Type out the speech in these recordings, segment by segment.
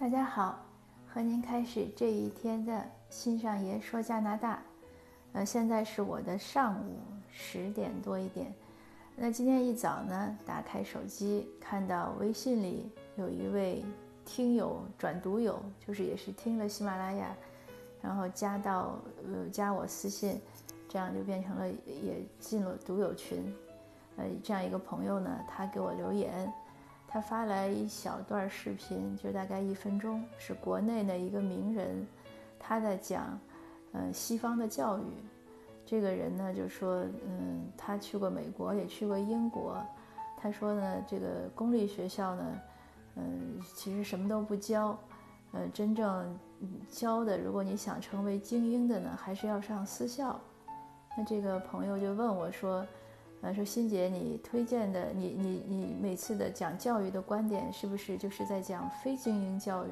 大家好，和您开始这一天的新上爷说加拿大。呃，现在是我的上午十点多一点。那今天一早呢，打开手机看到微信里有一位听友转读友，就是也是听了喜马拉雅，然后加到呃加我私信，这样就变成了也进了读友群。呃，这样一个朋友呢，他给我留言。他发来一小段视频，就大概一分钟，是国内的一个名人，他在讲，呃，西方的教育。这个人呢，就说，嗯，他去过美国，也去过英国。他说呢，这个公立学校呢，嗯，其实什么都不教，呃，真正教的，如果你想成为精英的呢，还是要上私校。那这个朋友就问我说。呃，说欣姐，你推荐的，你你你每次的讲教育的观点，是不是就是在讲非精英教育？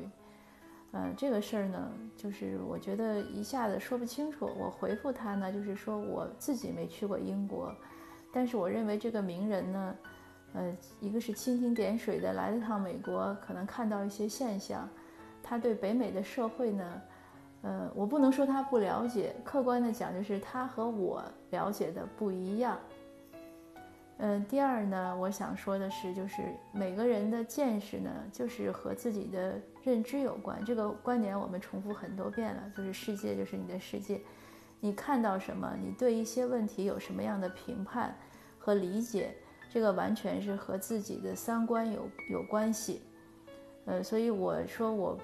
呃，这个事儿呢，就是我觉得一下子说不清楚。我回复他呢，就是说我自己没去过英国，但是我认为这个名人呢，呃，一个是蜻蜓点水的来了趟美国，可能看到一些现象，他对北美的社会呢，呃，我不能说他不了解，客观的讲，就是他和我了解的不一样。嗯，第二呢，我想说的是，就是每个人的见识呢，就是和自己的认知有关。这个观点我们重复很多遍了，就是世界就是你的世界，你看到什么，你对一些问题有什么样的评判和理解，这个完全是和自己的三观有有关系。呃，所以我说我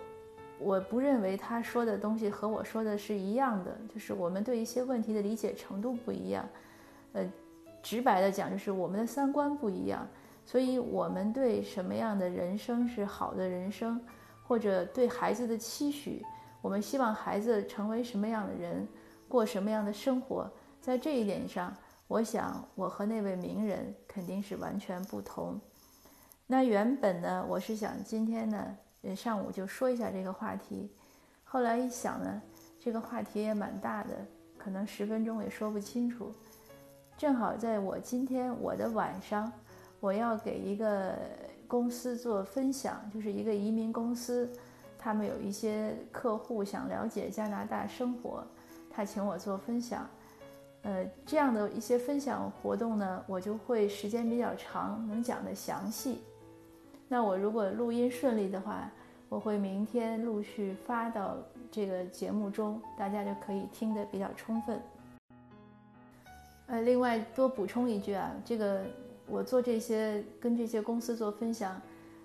我不认为他说的东西和我说的是一样的，就是我们对一些问题的理解程度不一样。呃。直白的讲，就是我们的三观不一样，所以我们对什么样的人生是好的人生，或者对孩子的期许，我们希望孩子成为什么样的人，过什么样的生活，在这一点上，我想我和那位名人肯定是完全不同。那原本呢，我是想今天呢，上午就说一下这个话题，后来一想呢，这个话题也蛮大的，可能十分钟也说不清楚。正好在我今天我的晚上，我要给一个公司做分享，就是一个移民公司，他们有一些客户想了解加拿大生活，他请我做分享。呃，这样的一些分享活动呢，我就会时间比较长，能讲的详细。那我如果录音顺利的话，我会明天陆续发到这个节目中，大家就可以听得比较充分。呃，另外多补充一句啊，这个我做这些跟这些公司做分享，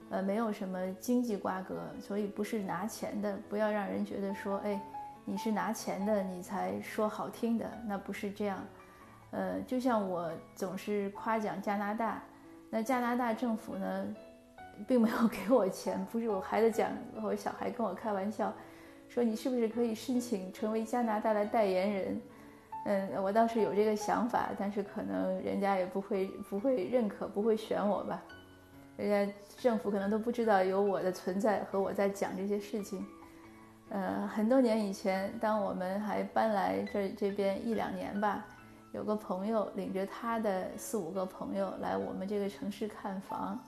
呃，没有什么经济瓜葛，所以不是拿钱的，不要让人觉得说，哎，你是拿钱的，你才说好听的，那不是这样。呃，就像我总是夸奖加拿大，那加拿大政府呢，并没有给我钱，不是我孩子讲，我小孩跟我开玩笑，说你是不是可以申请成为加拿大的代言人？嗯，我倒是有这个想法，但是可能人家也不会不会认可，不会选我吧。人家政府可能都不知道有我的存在和我在讲这些事情。呃，很多年以前，当我们还搬来这这边一两年吧，有个朋友领着他的四五个朋友来我们这个城市看房，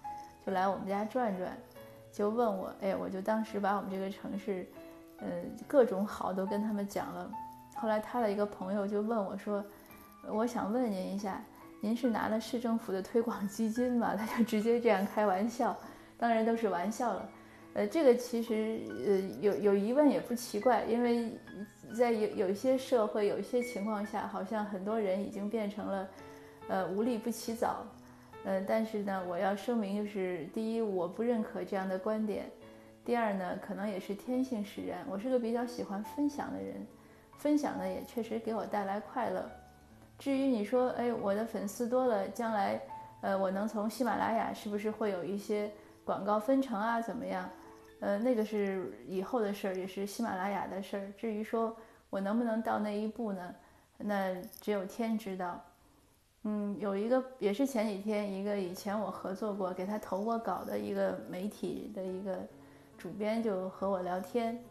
就来我们家转转，就问我，哎，我就当时把我们这个城市，呃，各种好都跟他们讲了。后来他的一个朋友就问我说：“我想问您一下，您是拿了市政府的推广基金吗？”他就直接这样开玩笑，当然都是玩笑了。呃，这个其实呃有有疑问也不奇怪，因为在有有一些社会有一些情况下，好像很多人已经变成了呃无利不起早。呃，但是呢，我要声明就是，第一，我不认可这样的观点；第二呢，可能也是天性使然，我是个比较喜欢分享的人。分享呢也确实给我带来快乐。至于你说，哎，我的粉丝多了，将来，呃，我能从喜马拉雅是不是会有一些广告分成啊？怎么样？呃，那个是以后的事儿，也是喜马拉雅的事儿。至于说我能不能到那一步呢？那只有天知道。嗯，有一个也是前几天一个以前我合作过、给他投过稿的一个媒体的一个主编就和我聊天。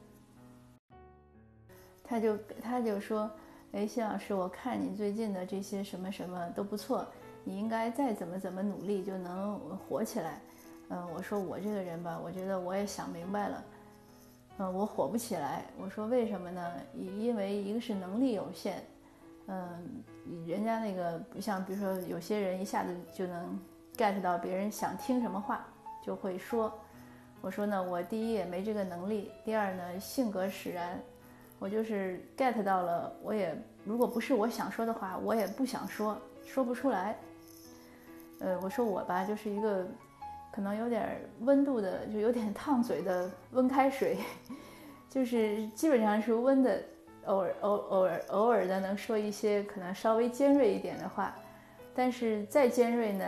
他就他就说，哎，谢老师，我看你最近的这些什么什么都不错，你应该再怎么怎么努力就能火起来。嗯，我说我这个人吧，我觉得我也想明白了，嗯，我火不起来。我说为什么呢？因为一个是能力有限，嗯，人家那个不像，比如说有些人一下子就能 get 到别人想听什么话，就会说。我说呢，我第一也没这个能力，第二呢，性格使然，我就是 get 到了，我也如果不是我想说的话，我也不想说，说不出来。呃，我说我吧，就是一个。可能有点温度的，就有点烫嘴的温开水，就是基本上是温的，偶尔偶偶尔偶尔的能说一些可能稍微尖锐一点的话，但是再尖锐呢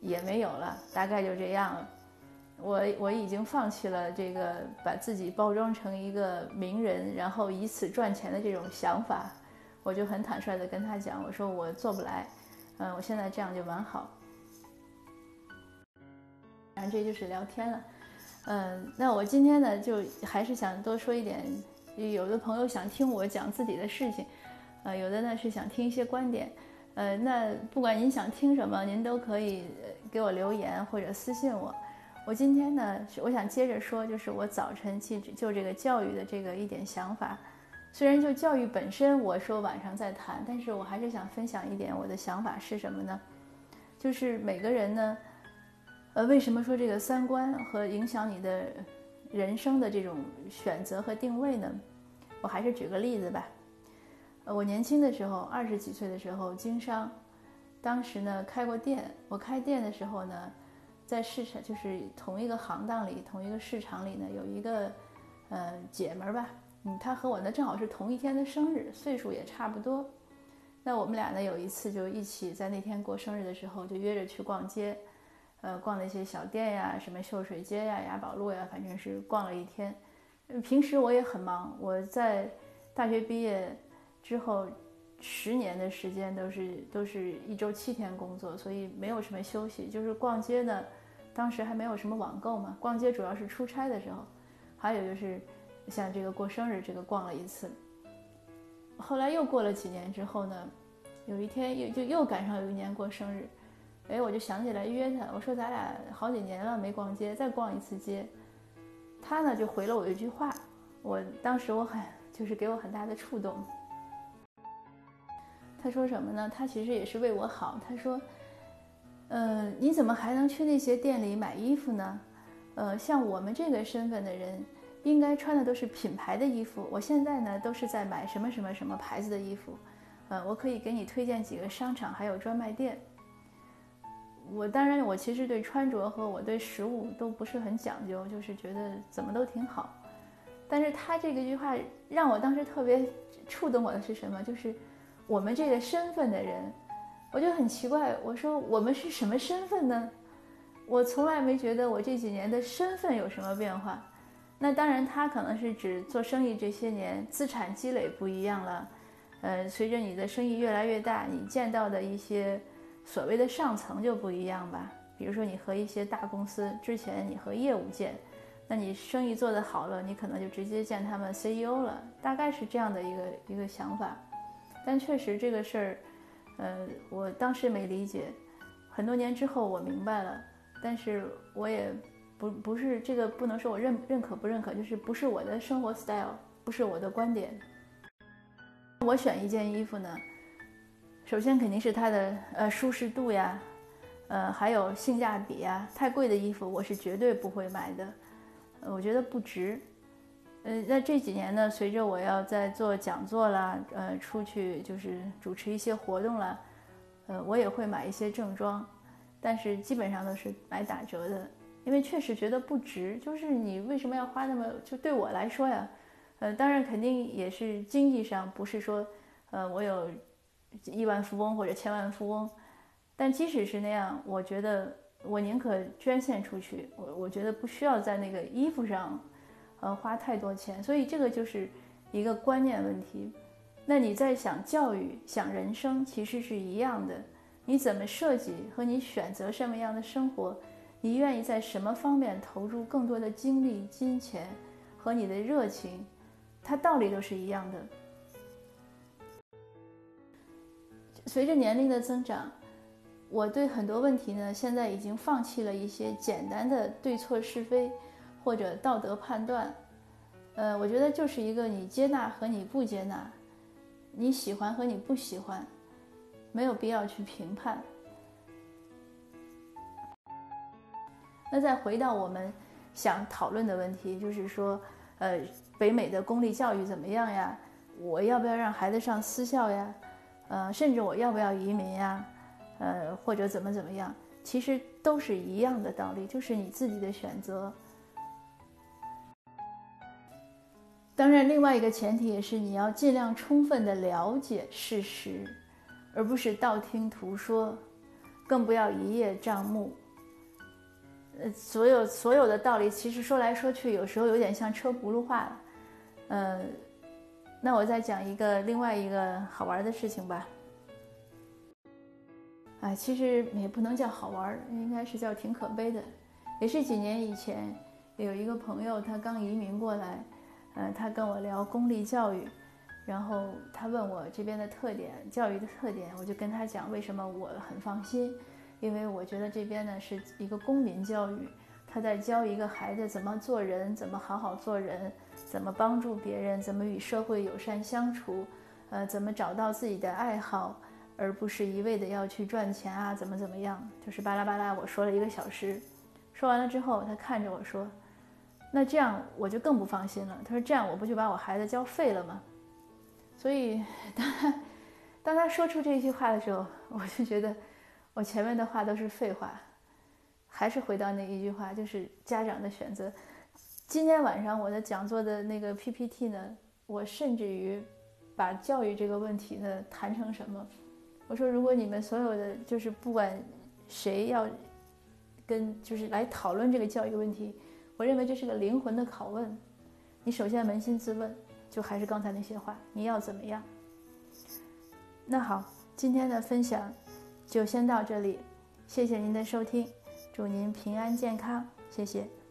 也没有了，大概就这样了。我我已经放弃了这个把自己包装成一个名人，然后以此赚钱的这种想法，我就很坦率的跟他讲，我说我做不来，嗯，我现在这样就蛮好。反正这就是聊天了，嗯，那我今天呢，就还是想多说一点。有的朋友想听我讲自己的事情，呃，有的呢是想听一些观点，呃，那不管您想听什么，您都可以给我留言或者私信我。我今天呢，我想接着说，就是我早晨去就这个教育的这个一点想法。虽然就教育本身，我说晚上再谈，但是我还是想分享一点我的想法是什么呢？就是每个人呢。呃，为什么说这个三观和影响你的人生的这种选择和定位呢？我还是举个例子吧。呃，我年轻的时候，二十几岁的时候经商，当时呢开过店。我开店的时候呢，在市场就是同一个行当里，同一个市场里呢，有一个呃姐们儿吧，嗯，她和我呢正好是同一天的生日，岁数也差不多。那我们俩呢有一次就一起在那天过生日的时候，就约着去逛街。呃，逛那些小店呀，什么秀水街呀、雅宝路呀，反正是逛了一天。平时我也很忙，我在大学毕业之后十年的时间都是都是一周七天工作，所以没有什么休息。就是逛街呢，当时还没有什么网购嘛，逛街主要是出差的时候，还有就是像这个过生日这个逛了一次。后来又过了几年之后呢，有一天又就又赶上有一年过生日。哎，我就想起来约他，我说咱俩好几年了没逛街，再逛一次街。他呢就回了我一句话，我当时我很就是给我很大的触动。他说什么呢？他其实也是为我好。他说，呃，你怎么还能去那些店里买衣服呢？呃，像我们这个身份的人，应该穿的都是品牌的衣服。我现在呢都是在买什么什么什么牌子的衣服。呃，我可以给你推荐几个商场，还有专卖店。我当然，我其实对穿着和我对食物都不是很讲究，就是觉得怎么都挺好。但是他这个句话让我当时特别触动我的是什么？就是我们这个身份的人，我就很奇怪。我说我们是什么身份呢？我从来没觉得我这几年的身份有什么变化。那当然，他可能是指做生意这些年资产积累不一样了。呃，随着你的生意越来越大，你见到的一些。所谓的上层就不一样吧，比如说你和一些大公司之前你和业务见，那你生意做得好了，你可能就直接见他们 CEO 了，大概是这样的一个一个想法。但确实这个事儿，呃，我当时没理解，很多年之后我明白了，但是我也不不是这个不能说我认认可不认可，就是不是我的生活 style，不是我的观点。我选一件衣服呢？首先肯定是它的呃舒适度呀，呃还有性价比呀。太贵的衣服我是绝对不会买的，我觉得不值。呃，那这几年呢，随着我要在做讲座啦，呃出去就是主持一些活动啦，呃我也会买一些正装，但是基本上都是买打折的，因为确实觉得不值。就是你为什么要花那么？就对我来说呀，呃当然肯定也是经济上不是说，呃我有。亿万富翁或者千万富翁，但即使是那样，我觉得我宁可捐献出去。我我觉得不需要在那个衣服上，呃，花太多钱。所以这个就是一个观念问题。那你在想教育、想人生，其实是一样的。你怎么设计和你选择什么样的生活，你愿意在什么方面投入更多的精力、金钱和你的热情，它道理都是一样的。随着年龄的增长，我对很多问题呢，现在已经放弃了一些简单的对错是非或者道德判断。呃，我觉得就是一个你接纳和你不接纳，你喜欢和你不喜欢，没有必要去评判。那再回到我们想讨论的问题，就是说，呃，北美的公立教育怎么样呀？我要不要让孩子上私校呀？呃，甚至我要不要移民呀？呃，或者怎么怎么样？其实都是一样的道理，就是你自己的选择。当然，另外一个前提也是你要尽量充分的了解事实，而不是道听途说，更不要一叶障目。呃，所有所有的道理，其实说来说去，有时候有点像车轱辘话了。呃，那我再讲一个另外一个好玩的事情吧。哎，其实也不能叫好玩，应该是叫挺可悲的。也是几年以前，有一个朋友，他刚移民过来。嗯，他跟我聊公立教育，然后他问我这边的特点，教育的特点，我就跟他讲为什么我很放心，因为我觉得这边呢是一个公民教育，他在教一个孩子怎么做人，怎么好好做人，怎么帮助别人，怎么与社会友善相处，呃，怎么找到自己的爱好，而不是一味的要去赚钱啊，怎么怎么样，就是巴拉巴拉，我说了一个小时，说完了之后，他看着我说。那这样我就更不放心了。他说：“这样我不就把我孩子教废了吗？”所以，当他当他说出这句话的时候，我就觉得我前面的话都是废话。还是回到那一句话，就是家长的选择。今天晚上我的讲座的那个 PPT 呢，我甚至于把教育这个问题呢谈成什么？我说，如果你们所有的就是不管谁要跟就是来讨论这个教育问题。我认为这是个灵魂的拷问，你首先扪心自问，就还是刚才那些话，你要怎么样？那好，今天的分享就先到这里，谢谢您的收听，祝您平安健康，谢谢。